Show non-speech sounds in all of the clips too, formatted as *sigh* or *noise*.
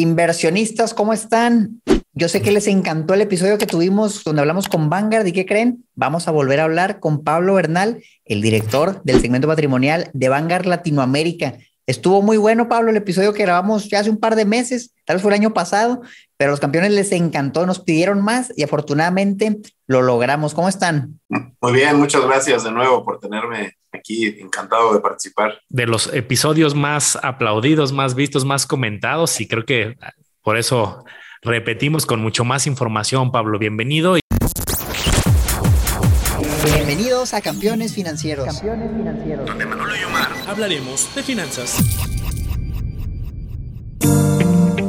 Inversionistas, ¿cómo están? Yo sé que les encantó el episodio que tuvimos donde hablamos con Vanguard y ¿qué creen? Vamos a volver a hablar con Pablo Bernal, el director del segmento patrimonial de Vanguard Latinoamérica. Estuvo muy bueno, Pablo, el episodio que grabamos ya hace un par de meses, tal vez fue el año pasado, pero a los campeones les encantó, nos pidieron más y afortunadamente lo logramos. ¿Cómo están? Muy bien, muchas gracias de nuevo por tenerme aquí, encantado de participar. De los episodios más aplaudidos, más vistos, más comentados y creo que por eso repetimos con mucho más información, Pablo. Bienvenido. Bienvenidos a Campeones Financieros. Campeones Financieros. Donde Manolo y Omar hablaremos de finanzas.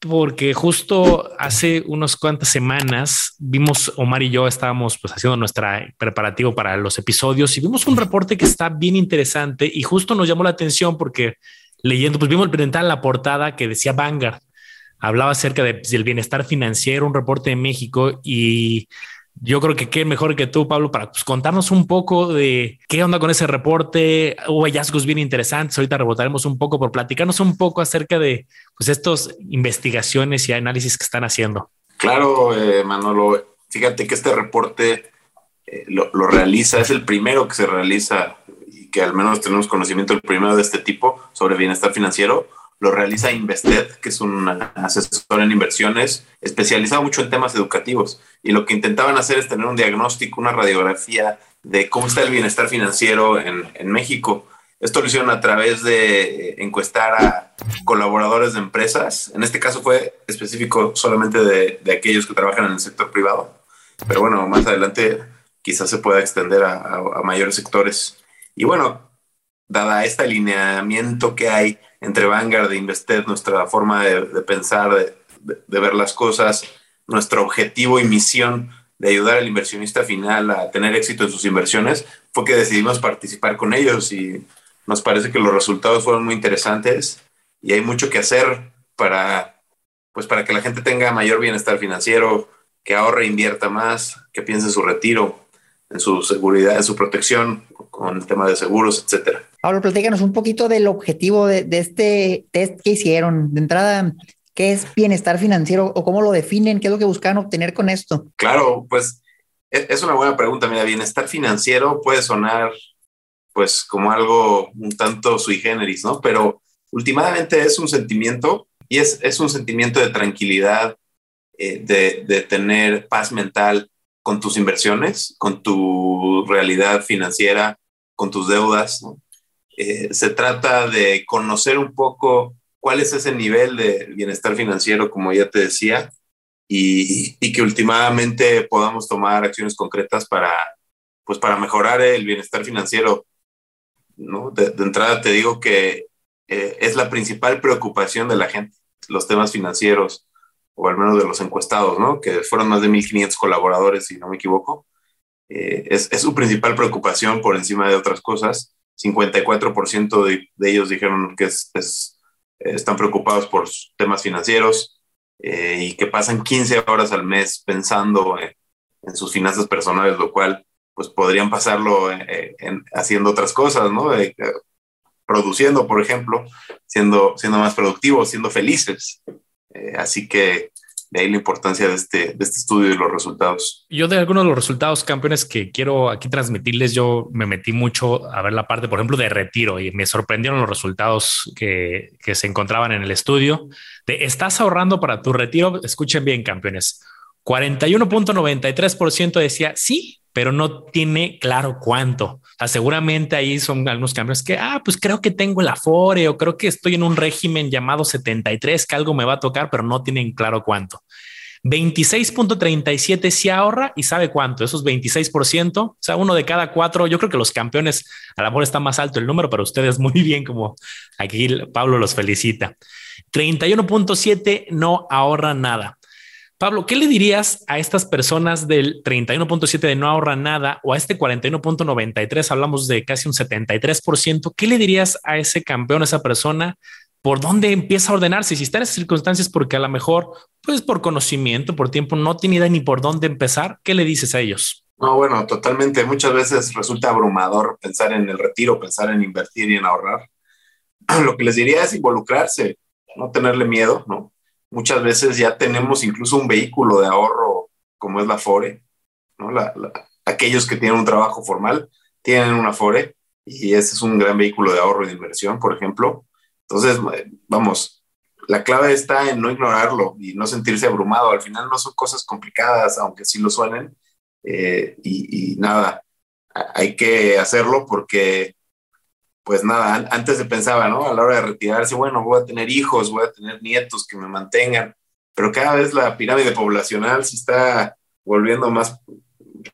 porque justo hace unas cuantas semanas vimos, Omar y yo estábamos pues haciendo nuestra preparativo para los episodios y vimos un reporte que está bien interesante y justo nos llamó la atención porque leyendo, pues vimos el presentar la portada que decía Vanguard, hablaba acerca de, pues, del bienestar financiero, un reporte de México y yo creo que qué mejor que tú, Pablo, para pues, contarnos un poco de qué onda con ese reporte. Hubo hallazgos bien interesantes. Ahorita rebotaremos un poco por platicarnos un poco acerca de pues, estas investigaciones y análisis que están haciendo. Claro, eh, Manolo. Fíjate que este reporte eh, lo, lo, realiza, es el primero que se realiza y que al menos tenemos conocimiento, el primero de este tipo sobre bienestar financiero lo realiza Invested, que es un asesor en inversiones especializado mucho en temas educativos. Y lo que intentaban hacer es tener un diagnóstico, una radiografía de cómo está el bienestar financiero en, en México. Esto lo hicieron a través de encuestar a colaboradores de empresas. En este caso fue específico solamente de, aquellos que trabajan en el sector privado. Pero bueno, más adelante quizás se pueda extender a, a mayores sectores. Y bueno, dada este alineamiento que hay entre Vanguard e Invested, nuestra forma de, pensar, de, ver las cosas, nuestro objetivo y misión de ayudar al inversionista final a tener éxito en sus inversiones, fue que decidimos participar con ellos y nos parece que los resultados fueron muy interesantes y hay mucho que hacer para, pues para que la gente tenga mayor bienestar financiero, que ahorre, invierta más, que piense en su retiro, en su seguridad, en su protección con el tema de seguros, etcétera. Pablo, platícanos un poquito del objetivo de, este test que hicieron. De entrada, ¿qué es bienestar financiero o cómo lo definen? ¿Qué es lo que buscan obtener con esto? Claro, pues e, es una buena pregunta. Mira, bienestar financiero puede sonar pues como algo un tanto sui generis, ¿no? Pero últimamente es un sentimiento y es, es un sentimiento de tranquilidad, eh, de, de tener paz mental con tus inversiones, con tu realidad financiera, con tus deudas, ¿no? Eh, se trata de conocer un poco cuál es ese nivel de bienestar financiero, como ya te decía, y, que últimamente podamos tomar acciones concretas para, pues para mejorar el bienestar financiero. ¿no? De, entrada te digo que eh, es la principal preocupación de la gente, los temas financieros, o al menos de los encuestados, ¿no? que fueron más de 1.500 colaboradores, si no me equivoco. Eh, es, es, su principal preocupación por encima de otras cosas. 54% de, de, ellos dijeron que es, es, están preocupados por temas financieros eh, y que pasan 15 horas al mes pensando en, sus finanzas personales, lo cual pues podrían pasarlo eh, en, haciendo otras cosas, ¿no? Eh, produciendo, por ejemplo, siendo, siendo más productivos, siendo felices. Eh, así que de ahí la importancia de este, de este estudio y los resultados. Yo de algunos de los resultados campeones que quiero aquí transmitirles, yo me metí mucho a ver la parte, por ejemplo, de retiro y me sorprendieron los resultados que, que se encontraban en el estudio. De, ¿Estás ahorrando para tu retiro? Escuchen bien, campeones. 41.93% decía sí, pero no tiene claro cuánto. O sea, seguramente ahí son algunos cambios que, ah, pues creo que tengo el Afore o creo que estoy en un régimen llamado 73, que algo me va a tocar, pero no tienen claro cuánto. 26.37 si ahorra y sabe cuánto, esos 26%, o sea, uno de cada cuatro, yo creo que los campeones, a lo mejor está más alto el número, pero ustedes muy bien, como aquí Pablo los felicita. 31.7 no ahorra nada. Pablo, ¿qué le dirías a estas personas del 31.7 de no ahorra nada o a este 41.93? Hablamos de casi un 73%. ¿Qué le dirías a ese campeón, a esa persona? ¿Por dónde empieza a ordenarse? Si está en esas circunstancias, porque a lo mejor, pues por conocimiento, por tiempo, no tiene idea ni por dónde empezar, ¿qué le dices a ellos? No, bueno, totalmente. Muchas veces resulta abrumador pensar en el retiro, pensar en invertir y en ahorrar. *clears throat* Lo que les diría es involucrarse, no tenerle miedo, ¿no? Muchas veces ya tenemos incluso un vehículo de ahorro como es la FORE, ¿no? aquellos que tienen un trabajo formal tienen una FORE y ese es un gran vehículo de ahorro y de inversión, por ejemplo. Entonces, vamos, la clave está en no ignorarlo y no sentirse abrumado. Al final no son cosas complicadas, aunque sí lo suenen. Eh, y, y, nada, hay que hacerlo porque pues nada, antes se pensaba, ¿no? A la hora de retirarse, bueno, voy a tener hijos, voy a tener nietos que me mantengan, pero cada vez la pirámide poblacional se está volviendo más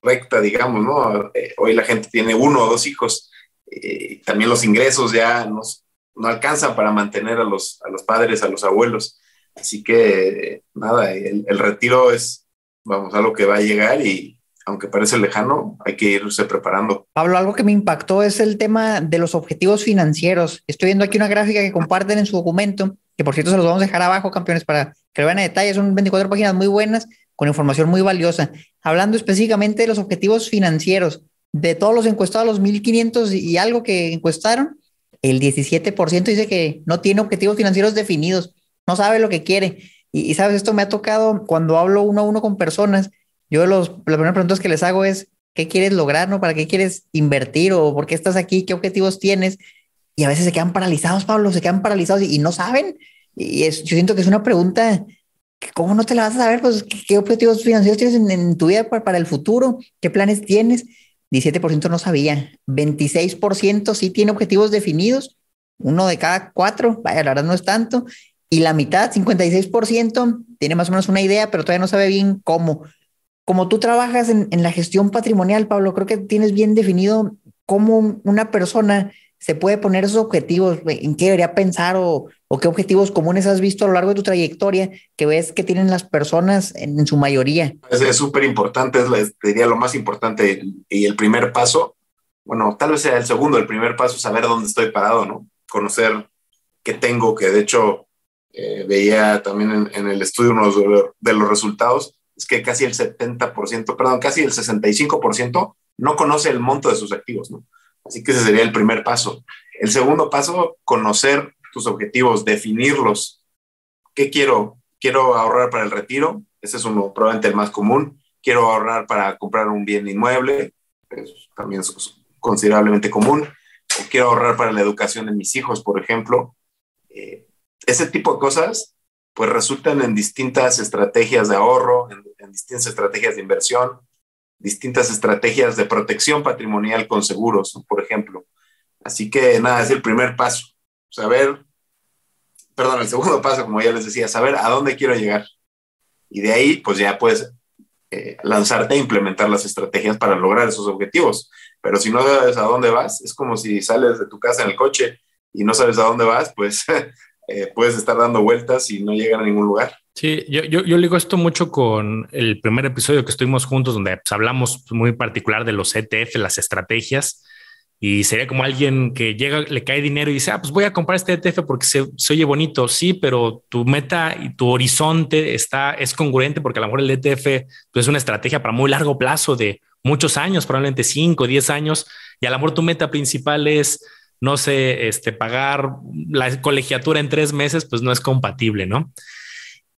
recta, digamos, ¿no? Eh, hoy la gente tiene uno o dos hijos, eh, también los ingresos ya no, no alcanzan para mantener a los, a los padres, a los abuelos. Así que, nada, el, el retiro es, vamos, algo que va a llegar y, aunque parece lejano, hay que irse preparando. Pablo, algo que me impactó es el tema de los objetivos financieros. Estoy viendo aquí una gráfica que comparten en su documento, que por cierto se los vamos a dejar abajo, campeones, para que lo vean a detalle. Son 24 páginas muy buenas, con información muy valiosa. Hablando específicamente de los objetivos financieros, de todos los encuestados, los 1.500 y algo que encuestaron, el 17% dice que no tiene objetivos financieros definidos, no sabe lo que quiere. Y, y sabes, esto me ha tocado cuando hablo uno a uno con personas yo los, la primera pregunta que les hago es, ¿qué quieres lograr? ¿no? ¿Para qué quieres invertir? ¿O por qué estás aquí? ¿Qué objetivos tienes? Y a veces se quedan paralizados, Pablo, se quedan paralizados y, no saben. Y es, yo siento que es una pregunta, ¿cómo no te la vas a saber? Pues, ¿qué, objetivos financieros tienes en, tu vida para, para, el futuro? ¿Qué planes tienes? 17% no sabía, 26% sí tiene objetivos definidos, uno de cada cuatro, vaya, la verdad no es tanto, y la mitad, 56%, tiene más o menos una idea, pero todavía no sabe bien cómo como tú trabajas en, la gestión patrimonial, Pablo, creo que tienes bien definido cómo una persona se puede poner esos objetivos, en qué debería pensar o, qué objetivos comunes has visto a lo largo de tu trayectoria que ves que tienen las personas en, su mayoría. Es súper importante, es, diría lo más importante y el primer paso, bueno, tal vez sea el segundo, el primer paso es saber dónde estoy parado, ¿no? Conocer qué tengo, que de hecho eh, veía también en, el estudio uno de los resultados, es que casi el 70%, perdón, casi el 65% no conoce el monto de sus activos, ¿no? Así que ese sería el primer paso. El segundo paso, conocer tus objetivos, definirlos. ¿Qué quiero? ¿Quiero ahorrar para el retiro? Ese es uno, probablemente el más común. ¿Quiero ahorrar para comprar un bien inmueble? también es considerablemente común. ¿O quiero ahorrar para la educación de mis hijos, por ejemplo? Eh, ese tipo de cosas pues resultan en distintas estrategias de ahorro, en, distintas estrategias de inversión, distintas estrategias de protección patrimonial con seguros, por ejemplo. Así que nada, es el primer paso, saber, perdón, el segundo paso, como ya les decía, saber a dónde quiero llegar. Y de ahí, pues ya puedes eh, lanzarte a implementar las estrategias para lograr esos objetivos. Pero si no sabes a dónde vas, es como si sales de tu casa en el coche y no sabes a dónde vas, pues *laughs* Eh, puedes estar dando vueltas y no llegar a ningún lugar. Sí, yo, yo, yo ligo esto mucho con el primer episodio que estuvimos juntos, donde pues, hablamos muy particular de los ETF, las estrategias, y sería como alguien que llega, le cae dinero y dice, ah, pues voy a comprar este ETF porque se, se, oye bonito, sí, pero tu meta y tu horizonte está, es congruente porque a lo mejor el ETF pues, es una estrategia para muy largo plazo de muchos años, probablemente 5, 10 años, y a lo mejor tu meta principal es no sé, este, pagar la colegiatura en tres meses, pues no es compatible, ¿no?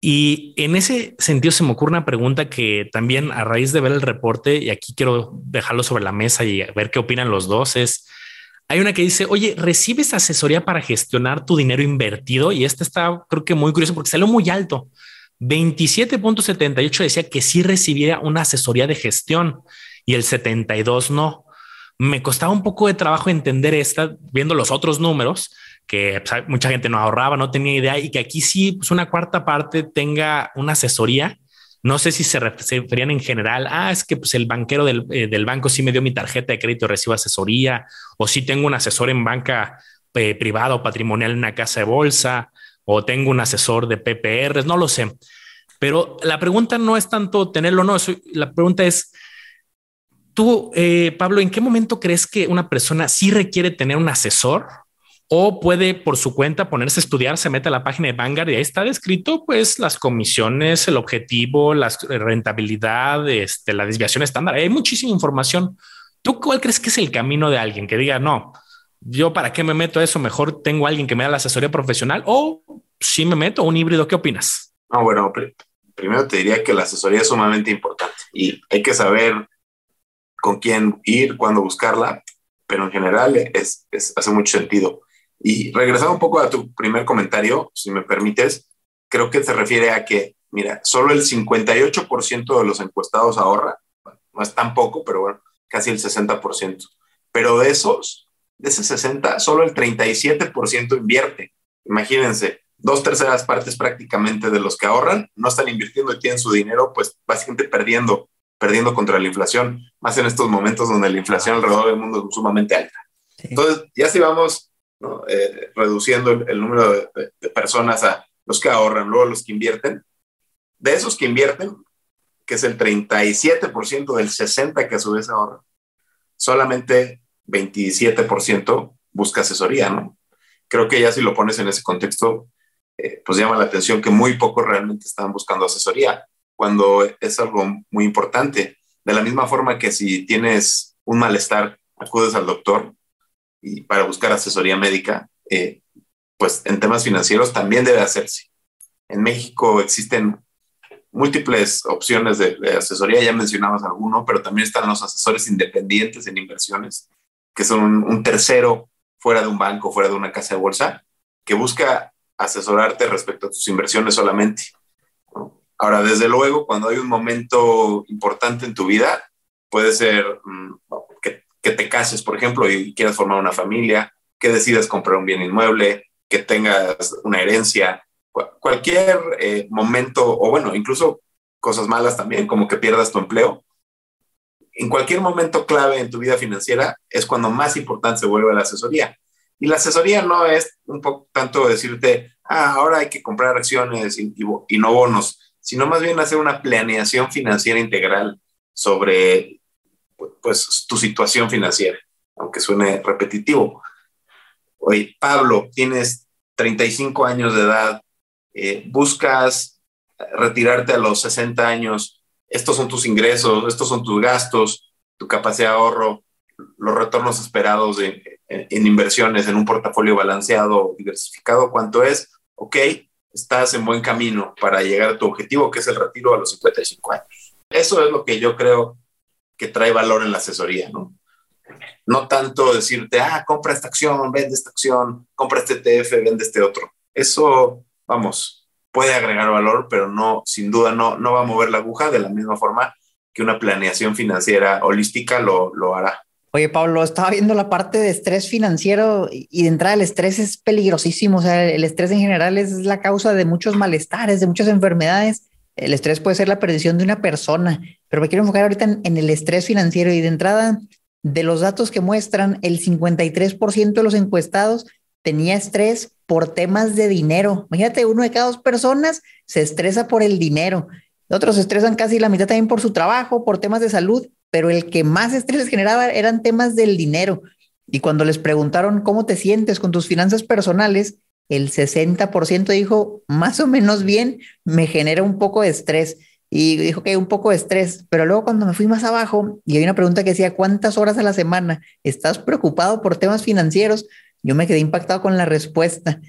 Y en ese sentido se me ocurre una pregunta que también a raíz de ver el reporte, y aquí quiero dejarlo sobre la mesa y ver qué opinan los dos, es, hay una que dice, oye, ¿recibes asesoría para gestionar tu dinero invertido? Y este está, creo que muy curioso porque salió muy alto. 27.78 decía que sí recibía una asesoría de gestión y el 72 no me costaba un poco de trabajo entender esta, viendo los otros números, que pues, mucha gente no ahorraba, no tenía idea, y que aquí sí, pues una cuarta parte tenga una asesoría. No sé si se referían en general, ah, es que pues el banquero del, eh, del banco sí me dio mi tarjeta de crédito, recibo asesoría, o si tengo un asesor en banca eh, privada o patrimonial en una casa de bolsa, o tengo un asesor de PPR, no lo sé. Pero la pregunta no es tanto tenerlo o no, la pregunta es, tú, eh, Pablo, ¿en qué momento crees que una persona sí requiere tener un asesor o puede por su cuenta ponerse a estudiar, se mete a la página de Vanguard y ahí está descrito pues las comisiones, el objetivo, la rentabilidad, este, la desviación estándar. Hay muchísima información. ¿Tú cuál crees que es el camino de alguien que diga, no, yo para qué me meto a eso? Mejor tengo a alguien que me da la asesoría profesional o si me meto un híbrido. ¿Qué opinas? No, bueno, primero te diría que la asesoría es sumamente importante y hay que saber con quién ir, cuándo buscarla, pero en general es, es hace mucho sentido. Y regresando un poco a tu primer comentario, si me permites, creo que se refiere a que, mira, solo el 58% de los encuestados ahorra, no es tan poco, pero bueno, casi el 60%. Pero de esos, de ese 60, solo el 37% invierte. Imagínense, dos terceras partes prácticamente de los que ahorran no están invirtiendo y tienen su dinero, pues básicamente perdiendo, perdiendo contra la inflación, más en estos momentos donde la inflación alrededor del mundo es sumamente alta. Entonces, ya si vamos eh, reduciendo el, número de, personas a los que ahorran, luego los que invierten. De esos que invierten, que es el 37% del 60% que a su vez ahorran, solamente 27% busca asesoría, ¿no? Creo que ya si lo pones en ese contexto, eh, pues llama la atención que muy pocos realmente están buscando asesoría, cuando es algo muy importante. De la misma forma que si tienes un malestar, acudes al doctor, y para buscar asesoría médica, eh, pues en temas financieros también debe hacerse. En México existen múltiples opciones de, asesoría, ya mencionamos alguno, pero también están los asesores independientes en inversiones, que son un, tercero fuera de un banco, fuera de una casa de bolsa, que busca asesorarte respecto a tus inversiones solamente. Ahora, desde luego, cuando hay un momento importante en tu vida, puede ser mm, que te cases, por ejemplo, y quieras formar una familia, que decidas comprar un bien inmueble, que tengas una herencia, cualquier eh, momento, o bueno, incluso cosas malas también, como que pierdas tu empleo. En cualquier momento clave en tu vida financiera es cuando más importante se vuelve la asesoría. Y la asesoría no es un poco tanto decirte, ah, ahora hay que comprar acciones y no bonos, sino más bien hacer una planeación financiera integral sobre pues tu situación financiera, aunque suene repetitivo. Oye, Pablo, tienes 35 años de edad, eh, buscas retirarte a los 60 años, estos son tus ingresos, estos son tus gastos, tu capacidad de ahorro, los retornos esperados en, en inversiones, en un portafolio balanceado, diversificado, ¿cuánto es? Ok, estás en buen camino para llegar a tu objetivo, que es el retiro a los 55 años. Eso es lo que yo creo que trae valor en la asesoría, ¿no? No tanto decirte, ah, compra esta acción, vende esta acción, compra este ETF, vende este otro. Eso, vamos, puede agregar valor, pero no, sin duda, no, no va a mover la aguja de la misma forma que una planeación financiera holística lo, lo hará. Oye, Pablo, estaba viendo la parte de estrés financiero y de entrada el estrés es peligrosísimo. O sea, el estrés en general es la causa de muchos malestares, de muchas enfermedades. El estrés puede ser la perdición de una persona, pero me quiero enfocar ahorita en, el estrés financiero y de entrada, de los datos que muestran, el 53% de los encuestados tenía estrés por temas de dinero. Imagínate, uno de cada dos personas se estresa por el dinero. Otros se estresan casi la mitad también por su trabajo, por temas de salud, pero el que más estrés generaba eran temas del dinero. Y cuando les preguntaron cómo te sientes con tus finanzas personales, el 60% dijo más o menos bien, me genera un poco de estrés. Y dijo que un poco de estrés, pero luego cuando me fui más abajo y hay una pregunta que decía, ¿cuántas horas a la semana estás preocupado por temas financieros? Yo me quedé impactado con la respuesta.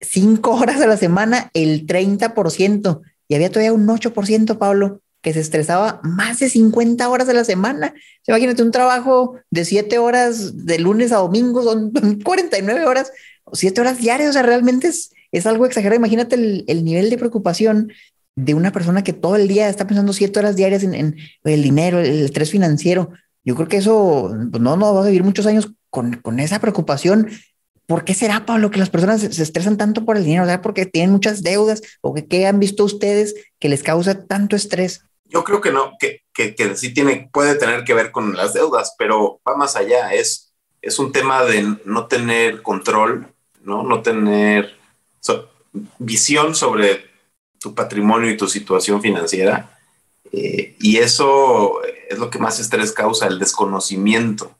Cinco horas a la semana, el 30%. Y había todavía un 8%, Pablo, que se estresaba más de 50 horas a la semana. Imagínate un trabajo de siete horas de lunes a domingo, son *laughs* 49 horas siete horas diarias, o sea, realmente es, es algo exagerado. Imagínate el, nivel de preocupación de una persona que todo el día está pensando siete horas diarias en, el dinero, el estrés financiero. Yo creo que eso, pues no, no va a vivir muchos años con, con esa preocupación. ¿Por qué será, Pablo, que las personas se, estresan tanto por el dinero? O sea, porque tienen muchas deudas o ¿qué han visto ustedes que les causa tanto estrés? Yo creo que no, que, que, que sí tiene, puede tener que ver con las deudas, pero va más allá. Es, es un tema de no tener control ¿no? No tener visión sobre tu patrimonio y tu situación financiera. Eh, y eso es lo que más estrés causa, el desconocimiento.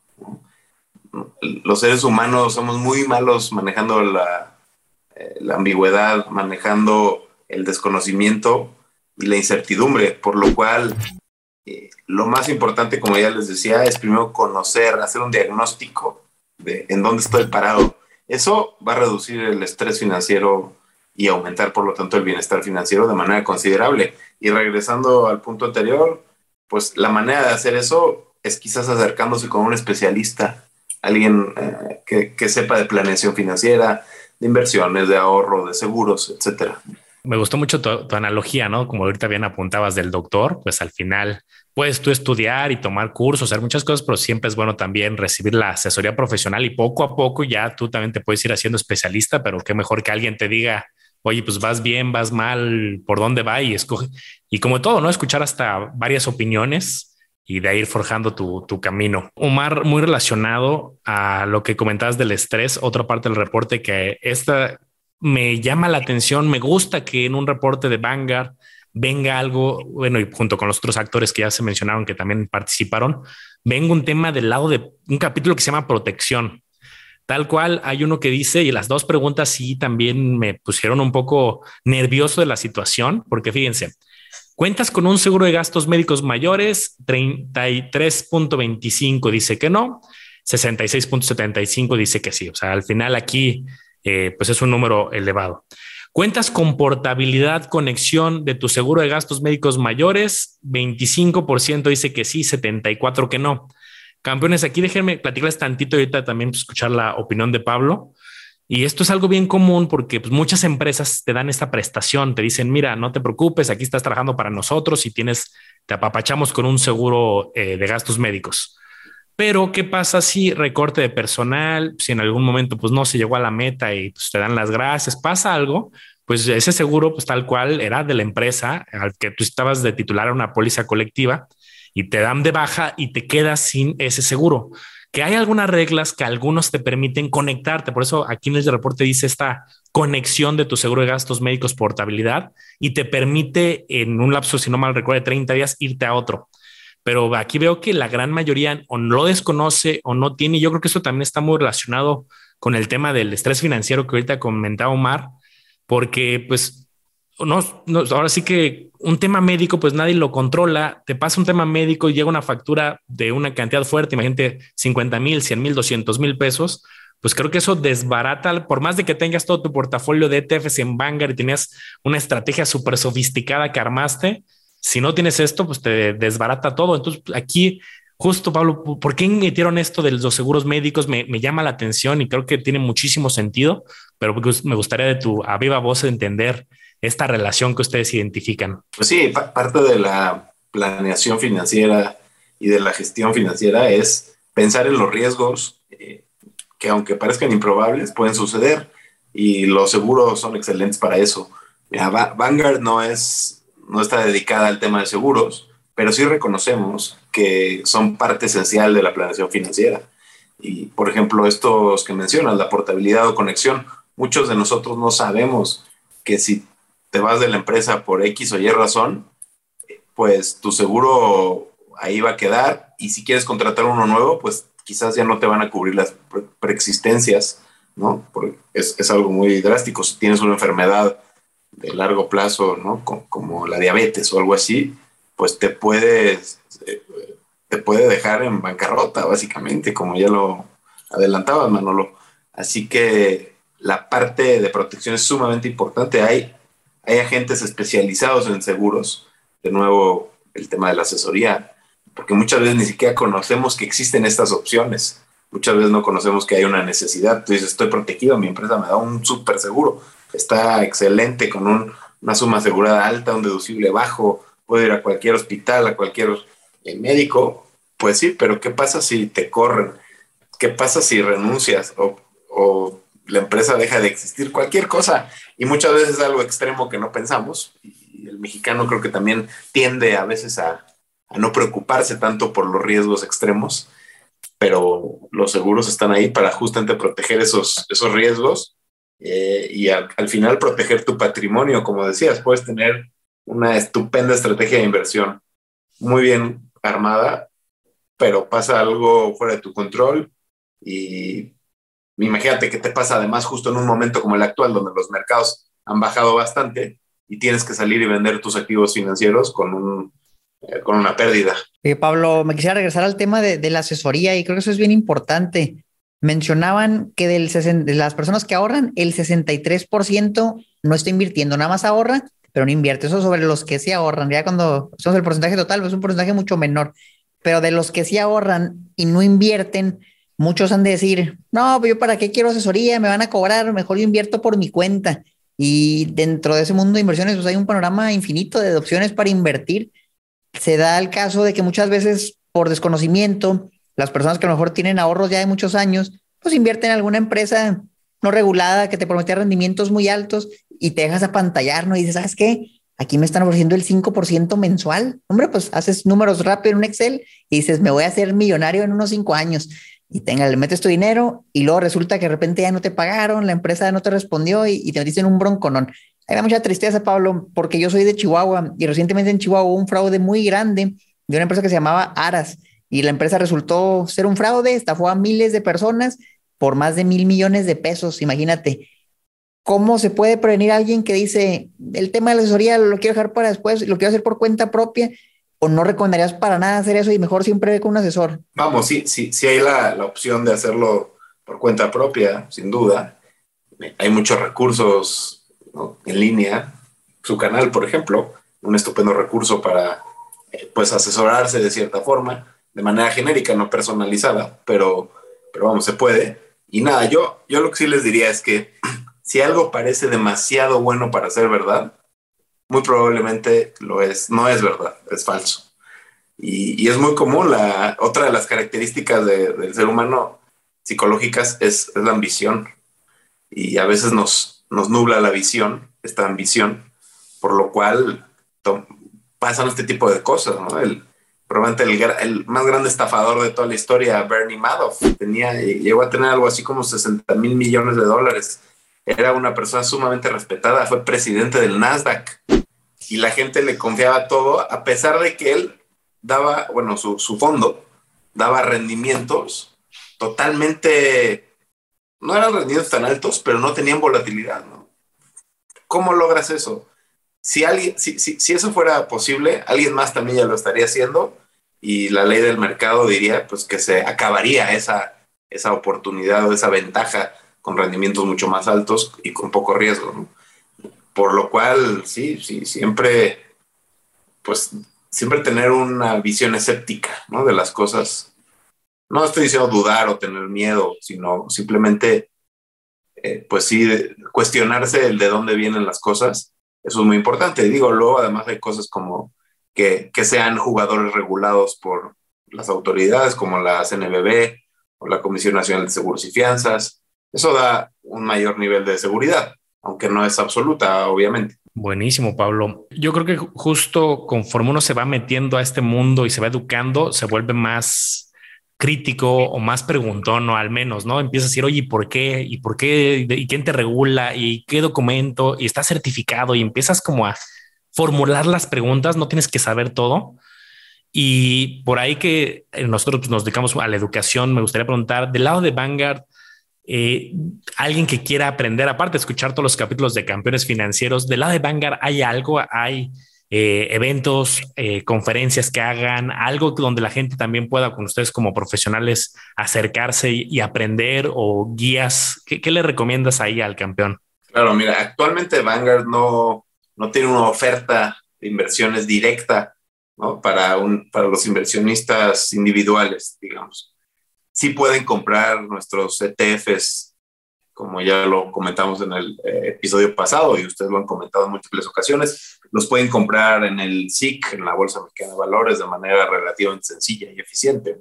Los seres humanos somos muy malos manejando la, eh, la ambigüedad, manejando el desconocimiento y la incertidumbre, por lo cual eh, lo más importante, como ya les decía, es primero conocer, hacer un diagnóstico de en dónde estoy parado. Eso va a reducir el estrés financiero y aumentar, por lo tanto, el bienestar financiero de manera considerable. Y regresando al punto anterior, pues la manera de hacer eso es quizás acercándose con un especialista, alguien eh, que, que, sepa de planeación financiera, de inversiones, de ahorro, de seguros, etcétera. Me gustó mucho tu, analogía, ¿no? Como ahorita bien apuntabas del doctor, pues al final puedes tú estudiar y tomar cursos, hacer muchas cosas, pero siempre es bueno también recibir la asesoría profesional y poco a poco ya tú también te puedes ir haciendo especialista, pero qué mejor que alguien te diga, oye, pues vas bien, vas mal, por dónde va y escoge. Y como todo, ¿no? Escuchar hasta varias opiniones y de ir forjando tu, tu, camino. Omar, muy relacionado a lo que comentabas del estrés, otra parte del reporte que esta me llama la atención, me gusta que en un reporte de Vanguard venga algo, bueno, y junto con los otros actores que ya se mencionaron que también participaron, venga un tema del lado de un capítulo que se llama protección. Tal cual, hay uno que dice, y las dos preguntas sí también me pusieron un poco nervioso de la situación, porque fíjense, cuentas con un seguro de gastos médicos mayores, 33.25 dice que no, 66.75 dice que sí. O sea, al final aquí, eh, pues es un número elevado. Cuentas con portabilidad, conexión de tu seguro de gastos médicos mayores, 25% dice que sí, 74% que no. Campeones, aquí déjenme platicarles tantito ahorita también escuchar la opinión de Pablo. Y esto es algo bien común porque pues, muchas empresas te dan esta prestación, te dicen, mira, no te preocupes, aquí estás trabajando para nosotros y tienes, te apapachamos con un seguro eh, de gastos médicos. Pero, ¿qué pasa si recorte de personal? Si en algún momento pues no se llegó a la meta y pues, te dan las gracias, pasa algo, pues ese seguro, pues tal cual era de la empresa al que tú estabas de titular a una póliza colectiva y te dan de baja y te quedas sin ese seguro. Que hay algunas reglas que algunos te permiten conectarte. Por eso aquí en el reporte dice esta conexión de tu seguro de gastos médicos portabilidad y te permite en un lapso, si no mal recuerdo, de 30 días irte a otro. Pero aquí veo que la gran mayoría o no lo desconoce o no tiene. Yo creo que eso también está muy relacionado con el tema del estrés financiero que ahorita comentaba Omar, porque pues no, no, ahora sí que un tema médico, pues nadie lo controla. Te pasa un tema médico y llega una factura de una cantidad fuerte, imagínate 50 mil, 100 mil, 200 mil pesos. Pues creo que eso desbarata, por más de que tengas todo tu portafolio de ETFs en Vanguard y tenías una estrategia súper sofisticada que armaste. Si no tienes esto, pues te desbarata todo. Entonces aquí, justo Pablo, ¿por qué metieron esto de los seguros médicos? Me, me llama la atención y creo que tiene muchísimo sentido, pero me gustaría de tu a viva voz entender esta relación que ustedes identifican? Pues sí, parte de la planeación financiera y de la gestión financiera es pensar en los riesgos eh, que aunque parezcan improbables, pueden suceder y los seguros son excelentes para eso. Vanguard no, es, no está dedicada al tema de seguros, pero sí reconocemos que son parte esencial de la planeación financiera. Y, por ejemplo, estos que mencionas, la portabilidad o conexión, muchos de nosotros no sabemos que si te vas de la empresa por X o Y razón, pues tu seguro ahí va a quedar y si quieres contratar uno nuevo, pues quizás ya no te van a cubrir las preexistencias, ¿no? Porque es, es, algo muy drástico. Si tienes una enfermedad de largo plazo, ¿no? Como, la diabetes o algo así, pues te puedes, te puede dejar en bancarrota, básicamente, como ya lo adelantabas, Manolo. Así que la parte de protección es sumamente importante. Hay hay agentes especializados en seguros, de nuevo el tema de la asesoría, porque muchas veces ni siquiera conocemos que existen estas opciones. Muchas veces no conocemos que hay una necesidad. Tú dices, estoy protegido, mi empresa me da un súper seguro, está excelente, con una suma asegurada alta, un deducible bajo, puedo ir a cualquier hospital, a cualquier eh, médico. Pues sí, pero ¿qué pasa si te corren? ¿Qué pasa si renuncias o, la empresa deja de existir, cualquier cosa. Y muchas veces es algo extremo que no pensamos. Y el mexicano creo que también tiende a veces a, no preocuparse tanto por los riesgos extremos, pero los seguros están ahí para justamente proteger esos, esos riesgos eh, y al final proteger tu patrimonio, como decías, puedes tener una estupenda estrategia de inversión muy bien armada, pero pasa algo fuera de tu control y imagínate que te pasa además justo en un momento como el actual, donde los mercados han bajado bastante y tienes que salir y vender tus activos financieros con, un, eh, con una pérdida. Pablo, me quisiera regresar al tema de, la asesoría y creo que eso es bien importante. Mencionaban que del de las personas que ahorran, el 63% no está invirtiendo, nada más ahorra, pero no invierte. Eso sobre los que sí ahorran. Ya cuando somos el porcentaje total, es un porcentaje mucho menor. Pero de los que sí ahorran y no invierten, muchos han de decir, no, pues yo para qué quiero asesoría, me van a cobrar, mejor yo invierto por mi cuenta. Y dentro de ese mundo de inversiones, pues hay un panorama infinito de opciones para invertir. Se da el caso de que muchas veces por desconocimiento, las personas que a lo mejor tienen ahorros ya de muchos años, pues invierten en alguna empresa no regulada que te promete rendimientos muy altos y te dejas apantallar, ¿no? Y dices, ¿sabes qué? Aquí me están ofreciendo el 5% mensual. Hombre, pues haces números rápido en un Excel y dices, me voy a hacer millonario en unos cinco años y tenga, le metes tu dinero y luego resulta que de repente ya no te pagaron, la empresa no te respondió y, te dicen un bronconón. Hay mucha tristeza, Pablo, porque yo soy de Chihuahua y recientemente en Chihuahua hubo un fraude muy grande de una empresa que se llamaba Aras y la empresa resultó ser un fraude, estafó a miles de personas por más de mil millones de pesos, imagínate. ¿Cómo se puede prevenir a alguien que dice, el tema de la asesoría lo quiero dejar para después, lo quiero hacer por cuenta propia o no recomendarías para nada hacer eso y mejor siempre ve con un asesor? Vamos, sí, sí, sí hay la, la opción de hacerlo por cuenta propia, sin duda. Hay muchos recursos en línea. Su canal, por ejemplo, un estupendo recurso para eh, pues asesorarse de cierta forma, de manera genérica, no personalizada, pero, pero vamos, se puede. Y nada, yo, yo lo que sí les diría es que *clears throat* si algo parece demasiado bueno para ser verdad, muy probablemente lo es, no es verdad, es falso. Y, es muy común, la, otra de las características del ser humano psicológicas es, la ambición. Y a veces nos, nos nubla la visión, esta ambición, por lo cual pasan este tipo de cosas. El, probablemente el, el, más grande estafador de toda la historia, Bernie Madoff, tenía, llegó a tener algo así como 60 mil millones de dólares. Era una persona sumamente respetada, fue presidente del Nasdaq y la gente le confiaba todo, a pesar de que él daba, bueno, su, fondo daba rendimientos totalmente, no eran rendimientos tan altos, pero no tenían volatilidad, ¿no? ¿Cómo logras eso? Si, alguien, si, si, eso fuera posible, alguien más también ya lo estaría haciendo y la ley del mercado diría pues que se acabaría esa, esa oportunidad o esa ventaja con rendimientos mucho más altos y con poco riesgo. Por lo cual, sí, sí, siempre, pues, siempre tener una visión escéptica, ¿no? De las cosas. No estoy diciendo dudar o tener miedo, sino simplemente, eh, pues sí, cuestionarse el de dónde vienen las cosas. Eso es muy importante. Y digo, luego además hay cosas como que, que sean jugadores regulados por las autoridades como la CNBB o la Comisión Nacional de Seguros y Fianzas. Eso da un mayor nivel de seguridad aunque no es absoluta, obviamente. Buenísimo, Pablo. Yo creo que justo conforme uno se va metiendo a este mundo y se va educando, se vuelve más crítico o más preguntón, o al menos, ¿no? Empieza a decir, oye, ¿por qué? ¿Y por qué? ¿Y quién te regula? ¿Y qué documento? Y está certificado y empiezas como a formular las preguntas, no tienes que saber todo. Y por ahí que nosotros nos dedicamos a la educación, me gustaría preguntar, del lado de Vanguard, eh, alguien que quiera aprender, aparte de escuchar todos los capítulos de campeones financieros, del lado de Vanguard hay algo, hay eh, eventos, eh, conferencias que hagan, algo donde la gente también pueda con ustedes como profesionales acercarse y, aprender o guías. ¿Qué, le recomiendas ahí al campeón? Claro, mira, actualmente Vanguard no, no tiene una oferta de inversiones directa para, para los inversionistas individuales, digamos sí pueden comprar nuestros ETFs, como ya lo comentamos en el eh, episodio pasado y ustedes lo han comentado en múltiples ocasiones, los pueden comprar en el SIC, en la Bolsa Mexicana de Valores, de manera relativamente sencilla y eficiente.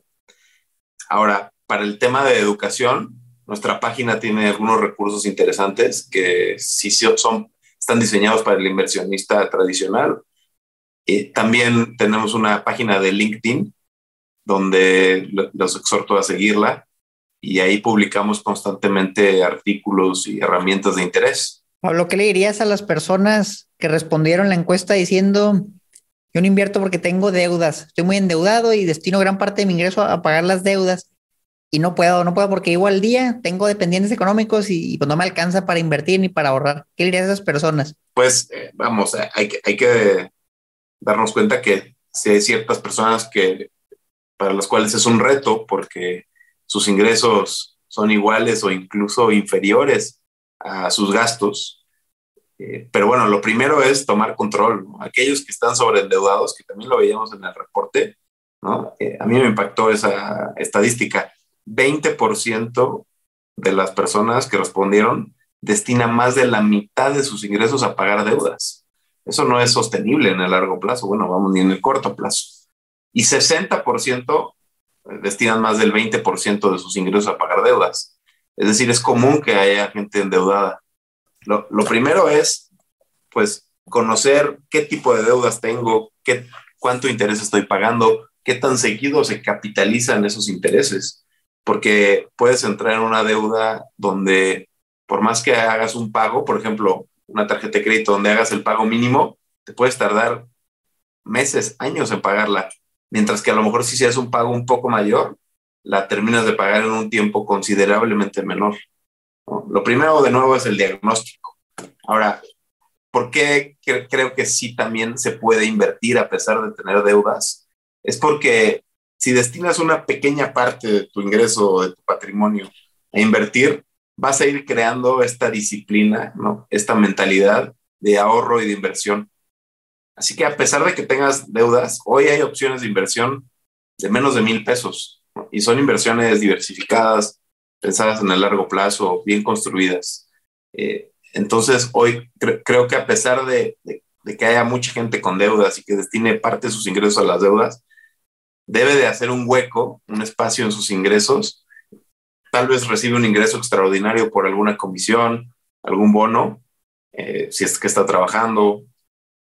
Ahora, para el tema de educación, nuestra página tiene algunos recursos interesantes que sí son, están diseñados para el inversionista tradicional. Y también tenemos una página de LinkedIn donde los exhorto a seguirla. y ahí publicamos constantemente artículos y herramientas de interés. Pablo, ¿qué le dirías a las personas que respondieron la encuesta diciendo, yo no invierto porque tengo deudas, estoy muy endeudado y destino gran parte de mi ingreso a pagar las deudas y no puedo, no puedo porque igual al día tengo dependientes económicos y, pues no me alcanza para invertir ni para ahorrar. ¿Qué dirías a esas personas? Pues eh, vamos, eh, hay que, hay que darnos cuenta que si hay ciertas personas que para las cuales es un reto porque sus ingresos son iguales o incluso inferiores a sus gastos. Eh, pero bueno, lo primero es tomar control. Aquellos que están sobreendeudados, que también lo veíamos en el reporte, ¿no? Eh, a mí me impactó esa estadística. 20% de las personas que respondieron destina más de la mitad de sus ingresos a pagar deudas. Eso no es sostenible en el largo plazo, bueno, vamos, ni en el corto plazo y 60% destinan más del 20% de sus ingresos a pagar deudas. Es decir, es común que haya gente endeudada. Lo, primero es, pues, conocer qué tipo de deudas tengo, qué, cuánto interés estoy pagando, qué tan seguido se capitalizan esos intereses, porque puedes entrar en una deuda donde, por más que hagas un pago, por ejemplo, una tarjeta de crédito donde hagas el pago mínimo, te puedes tardar meses, años en pagarla mientras que a lo mejor si se hace un pago un poco mayor, la terminas de pagar en un tiempo considerablemente menor. Lo primero, de nuevo, es el diagnóstico. Ahora, ¿por qué creo que sí también se puede invertir a pesar de tener deudas? Es porque si destinas una pequeña parte de tu ingreso o de tu patrimonio a invertir, vas a ir creando esta disciplina, ¿no? esta mentalidad de ahorro y de inversión. Así que a pesar de que tengas deudas, hoy hay opciones de inversión de menos de mil pesos y son inversiones diversificadas, pensadas en el largo plazo, bien construidas. Eh, entonces, hoy creo que a pesar de, que haya mucha gente con deudas y que destine parte de sus ingresos a las deudas, debe de hacer un hueco, un espacio en sus ingresos. Tal vez recibe un ingreso extraordinario por alguna comisión, algún bono, eh, si es que está trabajando,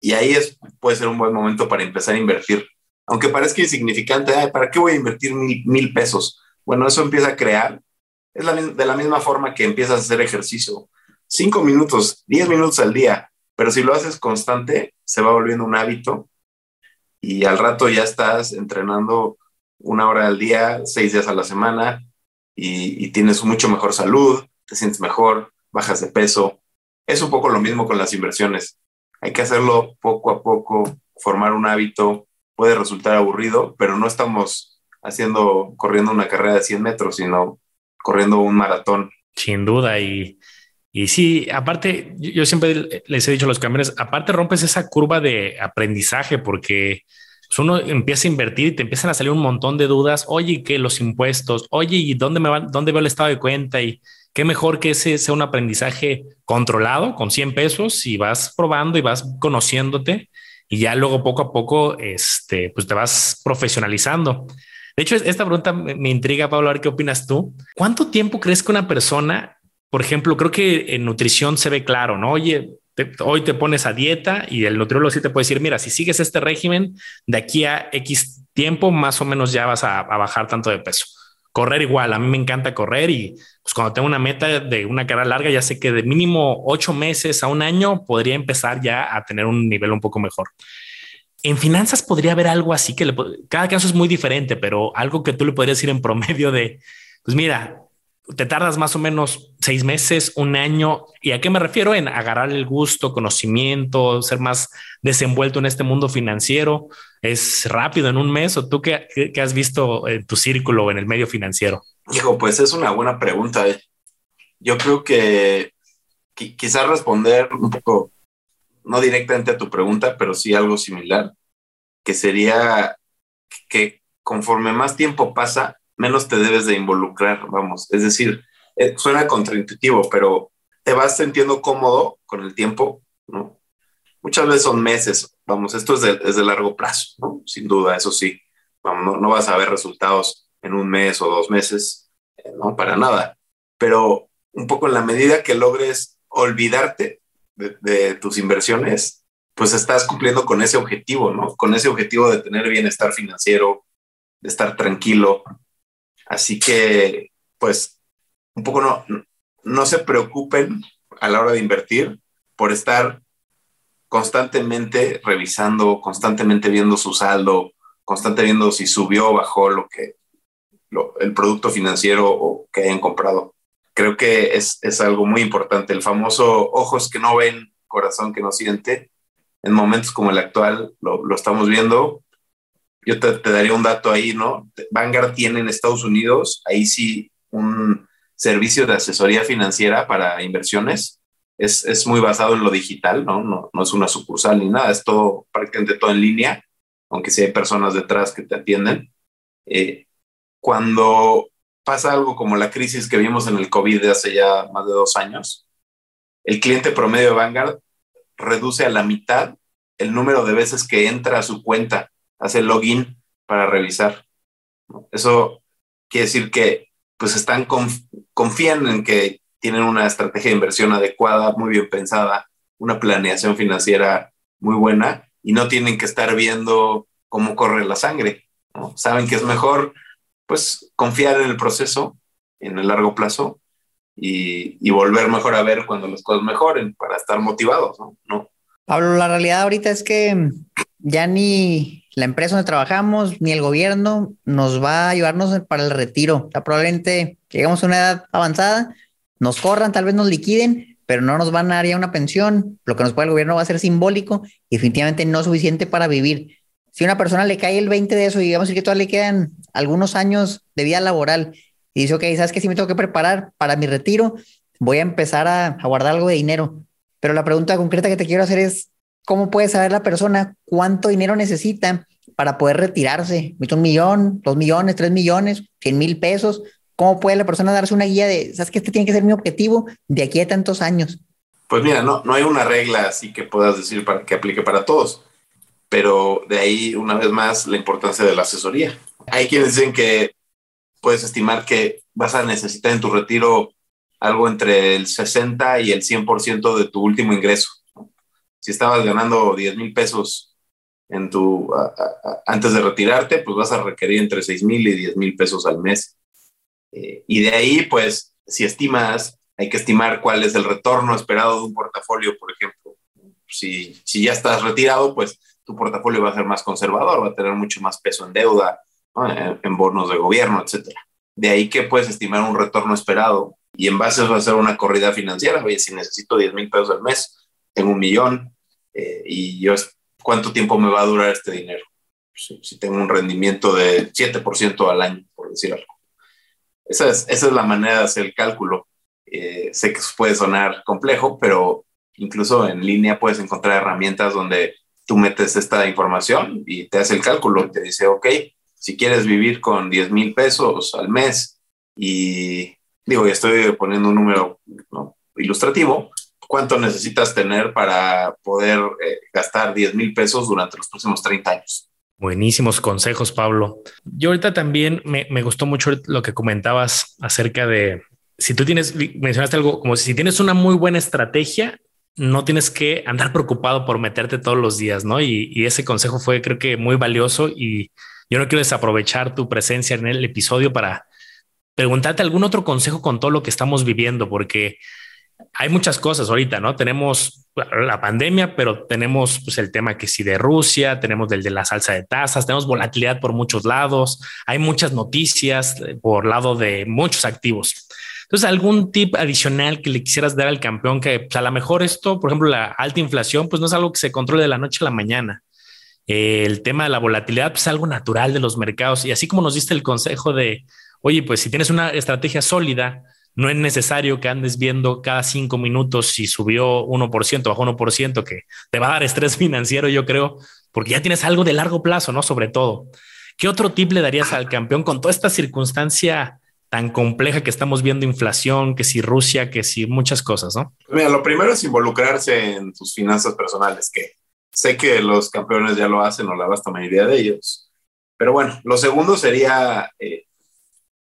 y ahí es, puede ser un buen momento para empezar a invertir. Aunque parezca insignificante, ¿para qué voy a invertir mil, pesos? Bueno, eso empieza a crear. Es de la misma forma que empiezas a hacer ejercicio. Cinco minutos, diez minutos al día, pero si lo haces constante, se va volviendo un hábito y al rato ya estás entrenando una hora al día, seis días a la semana y, tienes mucho mejor salud, te sientes mejor, bajas de peso. Es un poco lo mismo con las inversiones hay que hacerlo poco a poco, formar un hábito, puede resultar aburrido, pero no estamos haciendo, corriendo una carrera de 100 metros, sino corriendo un maratón. Sin duda, y, y sí, aparte, yo siempre les he dicho a los camiones, aparte rompes esa curva de aprendizaje porque pues, uno empieza a invertir y te empiezan a salir un montón de dudas. Oye, que los impuestos, oye, ¿y dónde me va, dónde veo el estado de cuenta? Y qué mejor que ese sea un aprendizaje controlado con 100 pesos y vas probando y vas conociéndote y ya luego poco a poco este, pues te vas profesionalizando. De hecho, esta pregunta me intriga, Pablo, a ver qué opinas tú. ¿Cuánto tiempo crees que una persona, por ejemplo, creo que en nutrición se ve claro, ¿no? Oye, hoy te pones a dieta y el nutriólogo sí te puede decir, mira, si sigues este régimen, de aquí a X tiempo, más o menos ya vas a bajar tanto de peso correr igual, a mí me encanta correr y pues cuando tengo una meta de una carrera larga, ya sé que de mínimo ocho meses a un año podría empezar ya a tener un nivel un poco mejor. En finanzas podría haber algo así que cada caso es muy diferente, pero algo que tú le podrías decir en promedio de, pues mira, te tardas más o menos seis meses, un año. ¿Y a qué me refiero? En agarrar el gusto, conocimiento, ser más desenvuelto en este mundo financiero. ¿Es rápido en un mes o tú qué, has visto en tu círculo en el medio financiero? Hijo, pues es una buena pregunta. Eh. Yo creo que quizás responder un poco, no directamente a tu pregunta, pero sí algo similar, que sería que conforme más tiempo pasa, menos te debes de involucrar, vamos. Es decir, eh, suena contraintuitivo, pero te vas sintiendo cómodo con el tiempo, ¿no? Muchas veces son meses, vamos, esto es de, largo plazo, ¿no? Sin duda, eso sí. Vamos, no, vas a ver resultados en un mes o dos meses, eh, no, para nada. Pero un poco en la medida que logres olvidarte de, de tus inversiones, pues estás cumpliendo con ese objetivo, ¿no? Con ese objetivo de tener bienestar financiero, de estar tranquilo, Así que, pues un poco no, no se preocupen a la hora de invertir por estar constantemente revisando, constantemente viendo su saldo, constantemente viendo si subió o bajó lo que el producto financiero o que hayan comprado. Creo que es, es algo muy importante. El famoso ojos que no ven, corazón que no siente. En momentos como el actual lo, lo estamos viendo. Yo te, te, daría un dato ahí, ¿no? Vanguard tiene en Estados Unidos, ahí sí, un servicio de asesoría financiera para inversiones. Es, es muy basado en lo digital, ¿no? ¿no? No es una sucursal ni nada, es todo, prácticamente todo en línea, aunque sí hay personas detrás que te atienden. Eh, cuando pasa algo como la crisis que vimos en el COVID de hace ya más de dos años, el cliente promedio de Vanguard reduce a la mitad el número de veces que entra a su cuenta, hace login para revisar. Eso quiere decir que pues están confían en que tienen una estrategia de inversión adecuada, muy bien pensada, una planeación financiera muy buena y no tienen que estar viendo cómo corre la sangre. Saben que es mejor pues confiar en el proceso en el largo plazo y, y, volver mejor a ver cuando las cosas mejoren para estar motivados. ¿no? Pablo, la realidad ahorita es que ya ni la empresa donde trabajamos ni el gobierno nos va a ayudarnos para el retiro. Probablemente llegamos a una edad avanzada, nos corran, tal vez nos liquiden, pero no nos van a dar ya una pensión. Lo que nos puede el gobierno va a ser simbólico y definitivamente no suficiente para vivir si a una persona le cae el 20 de eso y digamos que todavía le quedan algunos años de vida laboral y dice, ok, ¿sabes qué? Si me tengo que preparar para mi retiro, voy a empezar a, a guardar algo de dinero. Pero la pregunta concreta que te quiero hacer es, ¿cómo puede saber la persona cuánto dinero necesita para poder retirarse? ¿Un millón, dos millones, tres millones, cien mil pesos? ¿Cómo puede la persona darse una guía de, sabes que este tiene que ser mi objetivo de aquí a tantos años? Pues mira, no, no hay una regla así que puedas decir para que aplique para todos pero de ahí, una vez más, la importancia de la asesoría. Hay quienes dicen que puedes estimar que vas a necesitar en tu retiro algo entre el 60 y el 100% de tu último ingreso. Si estabas ganando 10 mil pesos en tu, a, a, antes de retirarte, pues vas a requerir entre 6 mil y 10 mil pesos al mes. Eh, y de ahí, pues, si estimas, hay que estimar cuál es el retorno esperado de un portafolio, por ejemplo. Si, si ya estás retirado, pues tu portafolio va a ser más conservador, va a tener mucho más peso en deuda, en, bonos de gobierno, etcétera. De ahí que puedes estimar un retorno esperado y en base a eso hacer una corrida financiera. Oye, si necesito 10 mil pesos al mes, tengo un millón eh, y yo, ¿cuánto tiempo me va a durar este dinero? Si, tengo un rendimiento de 7% al año, por decir algo. Esa es, esa es la manera de hacer el cálculo. Eh, sé que puede sonar complejo, pero incluso en línea puedes encontrar herramientas donde tú metes esta información y te hace el cálculo, te dice, ok, si quieres vivir con 10 mil pesos al mes y digo, estoy poniendo un número ilustrativo, ¿cuánto necesitas tener para poder eh, gastar 10 mil pesos durante los próximos 30 años? Buenísimos consejos, Pablo. Yo ahorita también me, me gustó mucho lo que comentabas acerca de si tú tienes, mencionaste algo como si tienes una muy buena estrategia, no tienes que andar preocupado por meterte todos los días, ¿no? Y, ese consejo fue creo que muy valioso y yo no quiero desaprovechar tu presencia en el episodio para preguntarte algún otro consejo con todo lo que estamos viviendo, porque hay muchas cosas ahorita, ¿no? Tenemos la pandemia, pero tenemos pues, el tema que sí de Rusia, tenemos el de la salsa de tasas, tenemos volatilidad por muchos lados, hay muchas noticias por lado de muchos activos. Entonces, algún tip adicional que le quisieras dar al campeón que pues, a lo mejor esto, por ejemplo, la alta inflación, pues no es algo que se controle de la noche a la mañana. Eh, el tema de la volatilidad pues, es algo natural de los mercados. Y así como nos diste el consejo de, oye, pues si tienes una estrategia sólida, no es necesario que andes viendo cada cinco minutos si subió 1%, bajó 1%, que te va a dar estrés *laughs* financiero, yo creo, porque ya tienes algo de largo plazo, ¿no? Sobre todo. ¿Qué otro tip le darías al campeón con toda esta circunstancia tan compleja que estamos viendo inflación, que si Rusia, que si muchas cosas, ¿no? Mira, lo primero es involucrarse en tus finanzas personales, que sé que los campeones ya lo hacen o la vasta mayoría de ellos. Pero bueno, lo segundo sería, eh,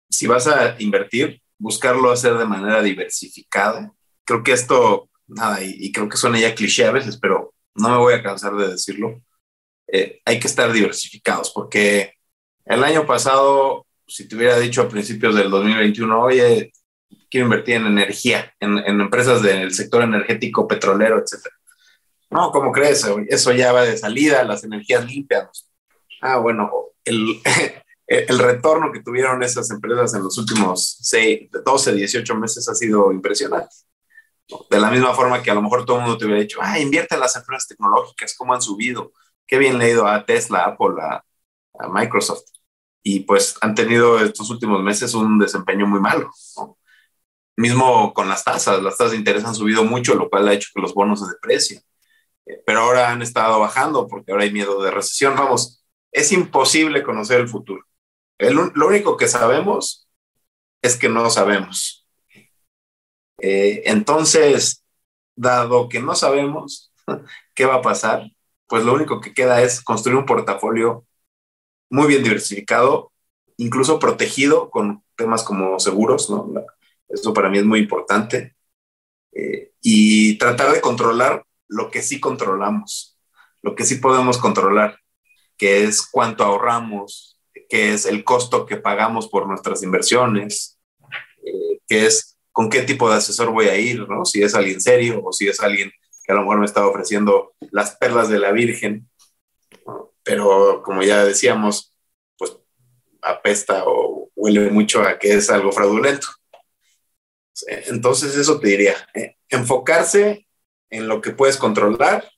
si vas a invertir, buscarlo hacer de manera diversificada. Creo que esto, nada, y, creo que suena ya cliché a veces, pero no me voy a cansar de decirlo. Eh, hay que estar diversificados porque el año pasado si te hubiera dicho a principios del 2021, oye, quiero invertir en energía, en, empresas del sector energético, petrolero, etcétera. No, ¿cómo crees? Eso ya va de salida, las energías limpias. Ah, bueno, el, *laughs* el retorno que tuvieron esas empresas en los últimos 6, 12, 18 meses ha sido impresionante. De la misma forma que a lo mejor todo el mundo te hubiera dicho, ah, invierte en las empresas tecnológicas, cómo han subido, qué bien leído a Tesla, Apple, a, a Microsoft. Y pues han tenido estos últimos meses un desempeño muy malo. Mismo con las tasas, las tasas de interés han subido mucho, lo cual ha hecho que los bonos se deprecien. Eh, pero ahora han estado bajando porque ahora hay miedo de recesión. Vamos, es imposible conocer el futuro. Lo único que sabemos es que no sabemos. Eh, entonces, dado que no sabemos *laughs* qué va a pasar, pues lo único que queda es construir un portafolio muy bien diversificado, incluso protegido con temas como seguros, ¿no? Eso para mí es muy importante. Eh, y tratar de controlar lo que sí controlamos, lo que sí podemos controlar, que es cuánto ahorramos, que es el costo que pagamos por nuestras inversiones, eh, es con qué tipo de asesor voy a ir, ¿no? Si es alguien serio o si es alguien que a lo mejor me está ofreciendo las perlas de la Virgen, pero como ya decíamos, pues apesta o huele mucho a que es algo fraudulento. Entonces eso te diría, eh, enfocarse en lo que puedes controlar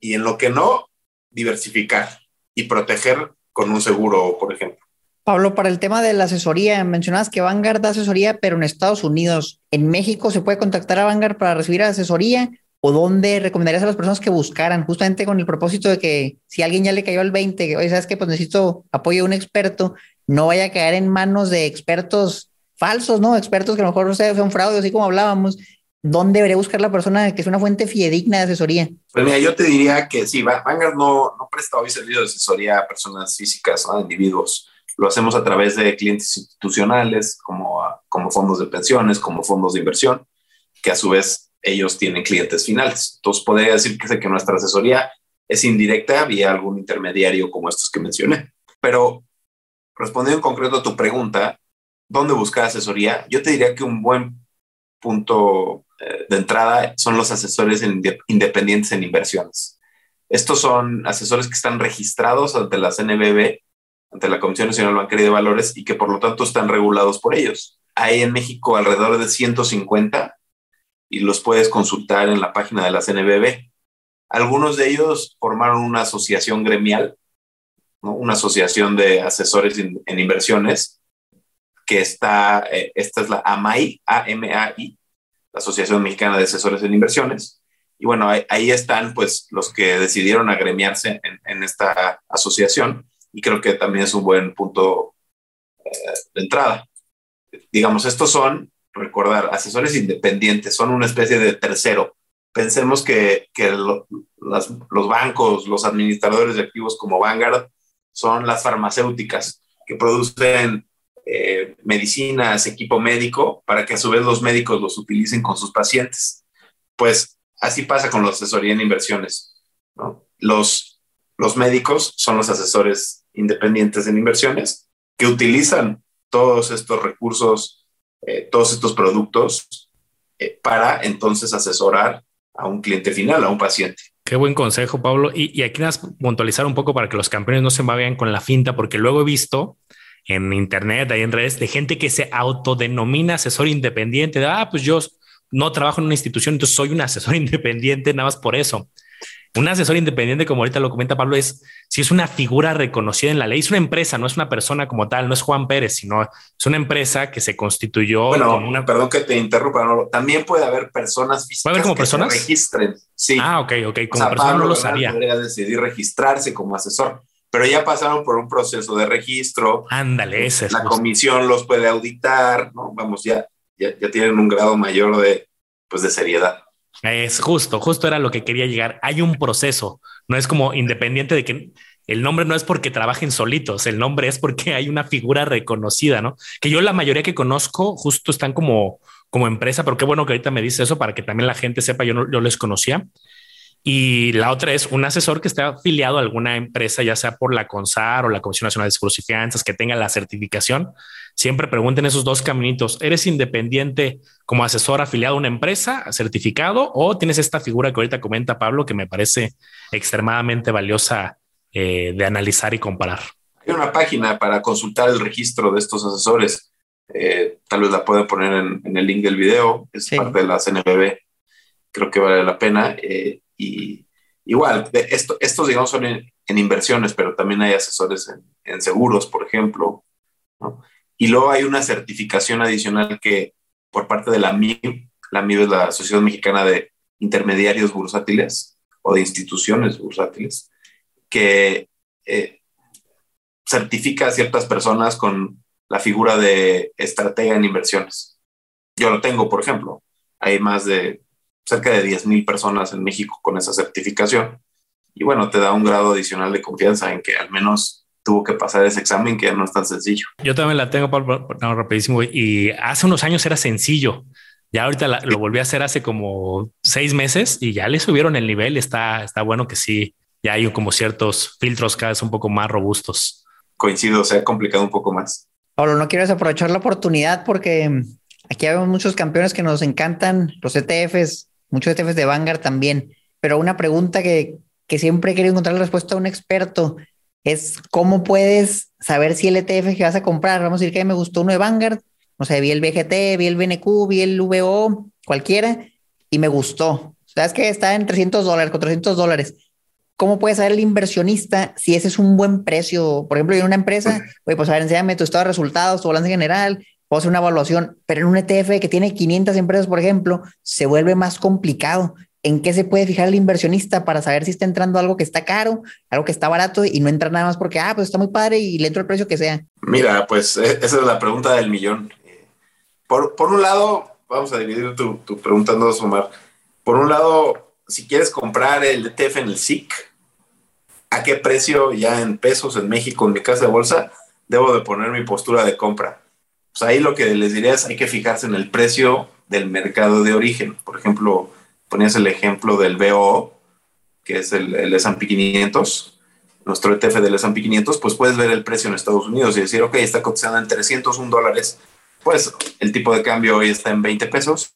y en lo que no, diversificar y proteger con un seguro, por ejemplo. Pablo, para el tema de la asesoría, mencionabas que Vanguard da asesoría, pero en Estados Unidos. ¿En México se puede contactar a Vanguard para recibir asesoría? ¿O dónde recomendarías a las personas que buscaran, justamente con el propósito de que si alguien ya le cayó al 20, que, oye, sabes que pues necesito apoyo de un experto, no vaya a caer en manos de expertos falsos, ¿no? Expertos que a lo mejor sea, un fraude, así como hablábamos. ¿Dónde debería buscar la persona que es una fuente fidedigna de asesoría? Pues mira, yo te diría que sí, Vanguard no, no presta hoy servicio de asesoría a personas físicas, a individuos. Lo hacemos a través de clientes institucionales, como, como fondos de pensiones, como fondos de inversión, que a su vez ellos tienen clientes finales. Entonces, podría decir que, que nuestra asesoría es indirecta vía algún intermediario como estos que mencioné. Pero respondiendo en concreto a tu pregunta, ¿dónde buscar asesoría? Yo te diría que un buen punto de entrada son los asesores independientes en inversiones. Estos son asesores que están registrados ante la CNBB, ante la Comisión Nacional Bancaria de Valores y que por lo tanto están regulados por ellos. Hay en México alrededor de 150 y los puedes consultar en la página de la CNBB. Algunos de ellos formaron una asociación gremial, una asociación de asesores en inversiones, que está, eh, esta es la AMAI, A-M-A-I, la Asociación Mexicana de Asesores en Inversiones. Y bueno, ahí, están pues los que decidieron agremiarse en, esta asociación y creo que también es un buen punto eh, de entrada. Digamos, estos son recordar, asesores independientes, son una especie de tercero. Pensemos que, que los bancos, los administradores de activos como Vanguard son las farmacéuticas que producen eh, medicinas, equipo médico, para que a su vez los médicos los utilicen con sus pacientes. Pues así pasa con la asesoría en inversiones. Los, los médicos son los asesores independientes en inversiones que utilizan todos estos recursos eh, todos estos productos eh, para entonces asesorar a un cliente final, a un paciente. Qué buen consejo, Pablo. Y, aquí vas a puntualizar un poco para que los campeones no se vayan con la finta, porque luego he visto en internet, ahí en redes, de gente que se autodenomina asesor independiente. De, ah, pues yo no trabajo en una institución, entonces soy un asesor *laughs* independiente nada más por eso. Un asesor independiente, como ahorita lo comenta Pablo, es si es una figura reconocida en la ley, es una empresa, no es una persona como tal, no es Juan Pérez, sino es una empresa que se constituyó. Bueno, una... perdón que te interrumpa, también puede haber personas físicas ¿Puede haber como personas? se registren. Sí. Ah, ok, ok. Como persona no lo sabía. Podría decidir registrarse como asesor, pero ya pasaron por un proceso de registro. Ándale, ese es La comisión los puede auditar, ¿no? Vamos, ya, ya, ya tienen un grado mayor de, pues, de seriedad. Es justo, justo era lo que quería llegar. Hay un proceso, no es como independiente de que el nombre no es porque trabajen solitos, el nombre es porque hay una figura reconocida, ¿no? Que yo la mayoría que conozco justo están como, como empresa, pero qué bueno que ahorita me dice eso para que también la gente sepa, yo no yo les conocía. Y la otra es un asesor que esté afiliado a alguna empresa, ya sea por la CONSAR o la Comisión Nacional de Seguros y Fianzas, que tenga la certificación. Siempre pregunten esos dos caminitos. ¿Eres independiente como asesor afiliado a una empresa, certificado, o tienes esta figura que ahorita comenta Pablo, que me parece extremadamente valiosa eh, de analizar y comparar? Hay una página para consultar el registro de estos asesores. Eh, tal vez la pueden poner en, el link del video. Es parte de la CNBB. Creo que vale la pena. Eh, y igual, esto, estos, digamos, son en, inversiones, pero también hay asesores en, seguros, por ejemplo. Y luego hay una certificación adicional que por parte de la MIB, la MIB es la Asociación Mexicana de Intermediarios Bursátiles o de Instituciones Bursátiles, que eh, certifica a ciertas personas con la figura de estratega en inversiones. Yo lo tengo, por ejemplo. Hay más de cerca de 10.000 personas en México con esa certificación. Y bueno, te da un grado adicional de confianza en que al menos tuvo que pasar ese examen que no es tan sencillo. Yo también la tengo, Pablo, rapidísimo. Y hace unos años era sencillo. Ya ahorita lo volví a hacer hace como seis meses y ya le subieron el nivel. Está, está bueno que sí, ya hay como ciertos filtros cada vez un poco más robustos. Coincido, se ha complicado un poco más. Pablo, no quiero aprovechar la oportunidad porque aquí hay muchos campeones que nos encantan, los ETFs, muchos ETFs de Vanguard también, pero una pregunta que, que siempre he querido encontrar la respuesta a un experto es cómo puedes saber si el ETF que vas a comprar, vamos a decir que me gustó uno de Vanguard, no sé, vi el BGT, vi el BNQ, vi el VO, cualquiera, y me gustó. Sabes que está en 300 dólares, 400 dólares. ¿Cómo puede saber el inversionista si ese es un buen precio? Por ejemplo, en una empresa, oye, pues a ver, enséñame tu estado de resultados, tu balance general, puedo hacer una evaluación, pero en un ETF que tiene 500 empresas, por ejemplo, se vuelve más complicado. ¿En qué se puede fijar el inversionista para saber si está entrando algo que está caro, algo que está barato y no entra nada más porque, ah, pues está muy padre y le entro el precio que sea? Mira, pues e, esa es la pregunta del millón. Por, por un lado, vamos a dividir tu, tu pregunta en dos, Omar. Por un lado, si quieres comprar el ETF en el SIC, ¿a qué precio ya en pesos en México, en mi casa de bolsa, debo de poner mi postura de compra? Pues ahí lo que les diría es hay que fijarse en el precio del mercado de origen. Por ejemplo, ponías el ejemplo del BO, que es el, el S&P 500, nuestro ETF del S&P 500, pues puedes ver el precio en Estados Unidos y decir, ok, está cotizando en 301 dólares, pues el tipo de cambio hoy está en 20 pesos,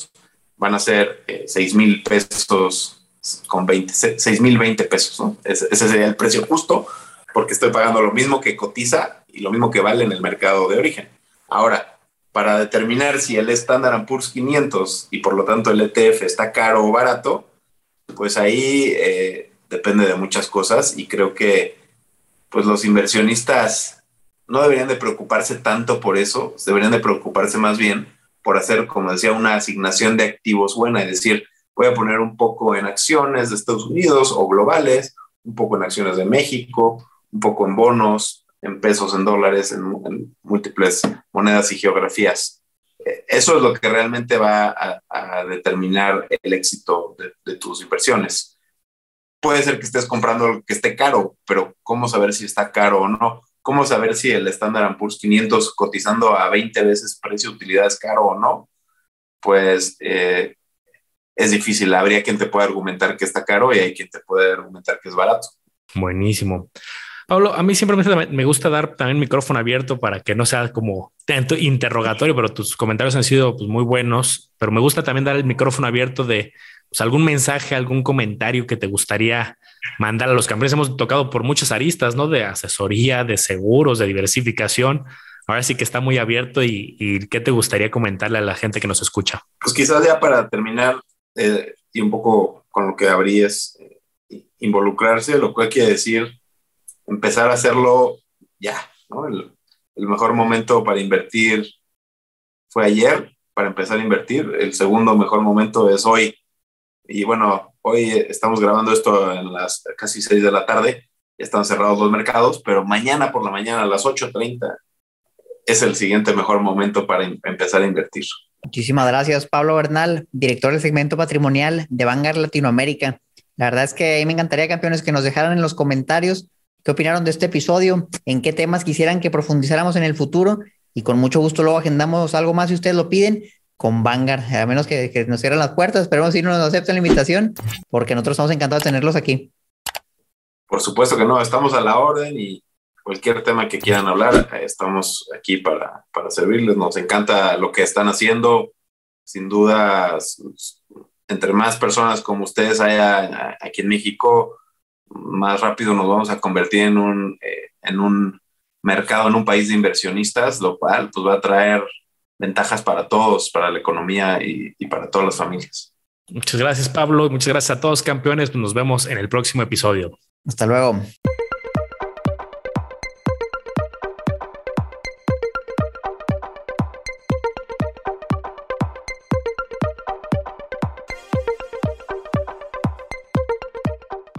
van a ser 6 mil pesos con 20, 6 mil 20 pesos, ¿no? Ese sería el precio justo porque estoy pagando lo mismo que cotiza y lo mismo que vale en el mercado de origen. Ahora, para determinar si el Standard Poor's 500 y por lo tanto el ETF está caro o barato, pues ahí eh, depende de muchas cosas y creo que pues los inversionistas no deberían de preocuparse tanto por eso, deberían de preocuparse más bien por hacer, como decía, una asignación de activos buena, es decir, voy a poner un poco en acciones de Estados Unidos o globales, un poco en acciones de México, un poco en bonos, en pesos, en dólares, en, múltiples monedas y geografías. Eh, eso es lo que realmente va a, determinar el éxito de, tus inversiones. Puede ser que estés comprando que esté caro, pero ¿cómo saber si está caro o no? ¿Cómo saber si el Standard Poor's 500 cotizando a 20 veces precio utilidad es caro o no? Pues eh, es difícil. Habría quien te pueda argumentar que está caro y hay quien te puede argumentar que es barato. Buenísimo. Pablo, a mí siempre me gusta dar también micrófono abierto para que no sea como tanto interrogatorio, pero tus comentarios han sido pues, muy buenos, pero me gusta también dar el micrófono abierto de pues, algún mensaje, algún comentario que te gustaría mandar a los campeones. Hemos tocado por muchas aristas, ¿no? De asesoría, de seguros, de diversificación. Ahora sí que está muy abierto y, ¿qué te gustaría comentarle a la gente que nos escucha? Pues quizás ya para terminar eh, y un poco con lo que habrías eh, involucrarse, lo cual quiere decir empezar a hacerlo ya, ¿no? El, mejor momento para invertir fue ayer, para empezar a invertir. El segundo mejor momento es hoy. Y bueno, hoy estamos grabando esto en las casi 6 de la tarde. Están cerrados los mercados, pero mañana por la mañana a las 8.30 es el siguiente mejor momento para empezar a invertir. Muchísimas gracias, Pablo Bernal, director del segmento patrimonial de Vanguard Latinoamérica. La verdad es que me encantaría, campeones, que nos dejaran en los comentarios qué opinaron de este episodio, en qué temas quisieran que profundizáramos en el futuro y con mucho gusto luego agendamos algo más si ustedes lo piden. con Vanguard, a menos que, nos cierren las puertas. Esperemos si no nos aceptan la invitación, porque nosotros estamos encantados de tenerlos aquí. Por supuesto que no, estamos a la orden y cualquier tema que quieran hablar, estamos aquí para, para servirles. Nos encanta lo que están haciendo. Sin duda, entre más personas como ustedes haya aquí en México, más rápido nos vamos a convertir en un, eh, en un mercado, en un país de inversionistas, lo cual pues, va a traer ventajas para todos, para la economía y, y para todas las familias. Muchas gracias, Pablo. Muchas gracias a todos, campeones. Nos vemos en el próximo episodio. Hasta luego.